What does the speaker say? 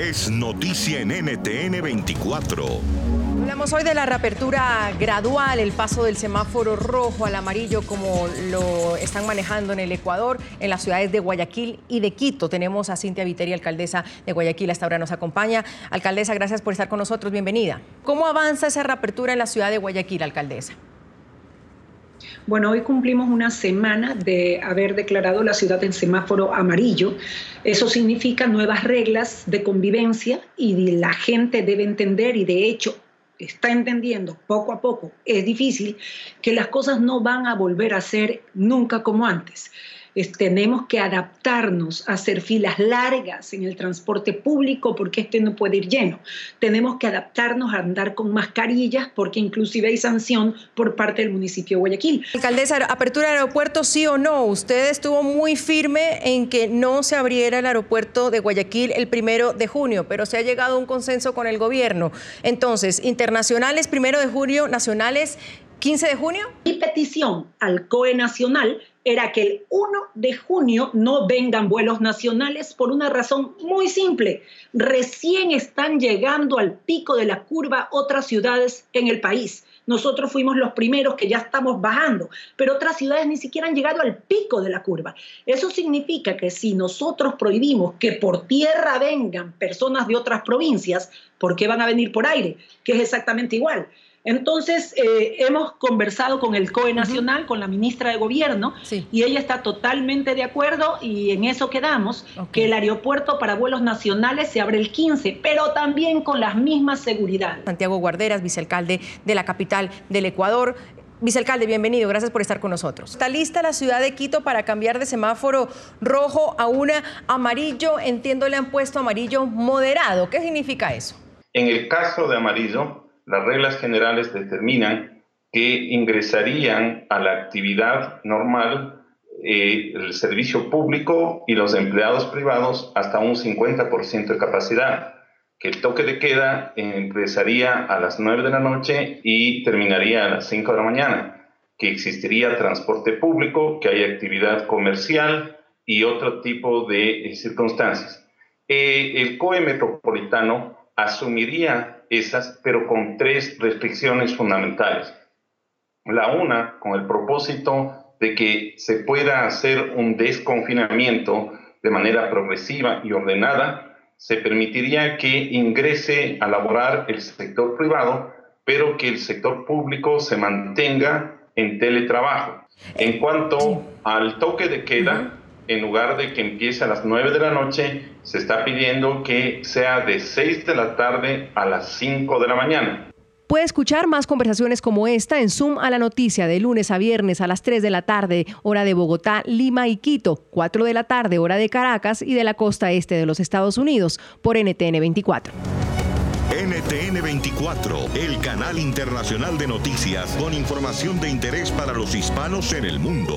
es noticia en NTN 24. Hablamos hoy de la reapertura gradual, el paso del semáforo rojo al amarillo como lo están manejando en el Ecuador, en las ciudades de Guayaquil y de Quito. Tenemos a Cintia Viteri, alcaldesa de Guayaquil, hasta ahora nos acompaña. Alcaldesa, gracias por estar con nosotros, bienvenida. ¿Cómo avanza esa reapertura en la ciudad de Guayaquil, alcaldesa? Bueno, hoy cumplimos una semana de haber declarado la ciudad en semáforo amarillo. Eso significa nuevas reglas de convivencia y la gente debe entender y de hecho está entendiendo poco a poco, es difícil, que las cosas no van a volver a ser nunca como antes tenemos que adaptarnos a hacer filas largas en el transporte público porque este no puede ir lleno. Tenemos que adaptarnos a andar con mascarillas porque inclusive hay sanción por parte del municipio de Guayaquil. Alcaldesa, apertura del aeropuerto sí o no. Usted estuvo muy firme en que no se abriera el aeropuerto de Guayaquil el primero de junio, pero se ha llegado a un consenso con el gobierno. Entonces, internacionales primero de junio, nacionales 15 de junio. Mi petición al COE Nacional era que el 1 de junio no vengan vuelos nacionales por una razón muy simple. Recién están llegando al pico de la curva otras ciudades en el país. Nosotros fuimos los primeros que ya estamos bajando, pero otras ciudades ni siquiera han llegado al pico de la curva. Eso significa que si nosotros prohibimos que por tierra vengan personas de otras provincias, ¿por qué van a venir por aire? Que es exactamente igual. Entonces, eh, hemos conversado con el COE Nacional, con la ministra de Gobierno, y ella está totalmente de acuerdo y en eso quedamos, que el aeropuerto para vuelos nacionales se abre el 15, pero también con las mismas seguridades. Santiago Guarderas, vicealcalde de la capital del Ecuador. Vicealcalde, bienvenido, gracias por estar con nosotros. ¿Está lista la ciudad de Quito para cambiar de semáforo rojo a una amarillo? Entiendo, le han puesto amarillo moderado. ¿Qué significa eso? En el caso de amarillo, las reglas generales determinan que ingresarían a la actividad normal eh, el servicio público y los empleados privados hasta un 50% de capacidad, que el toque de queda empezaría a las 9 de la noche y terminaría a las 5 de la mañana, que existiría transporte público, que hay actividad comercial y otro tipo de eh, circunstancias. Eh, el COE metropolitano asumiría esas, pero con tres restricciones fundamentales. La una, con el propósito de que se pueda hacer un desconfinamiento de manera progresiva y ordenada, se permitiría que ingrese a laborar el sector privado, pero que el sector público se mantenga en teletrabajo. En cuanto al toque de queda, en lugar de que empiece a las 9 de la noche, se está pidiendo que sea de 6 de la tarde a las 5 de la mañana. Puede escuchar más conversaciones como esta en Zoom a la noticia de lunes a viernes a las 3 de la tarde, hora de Bogotá, Lima y Quito, 4 de la tarde, hora de Caracas y de la costa este de los Estados Unidos, por NTN 24. NTN 24, el canal internacional de noticias con información de interés para los hispanos en el mundo.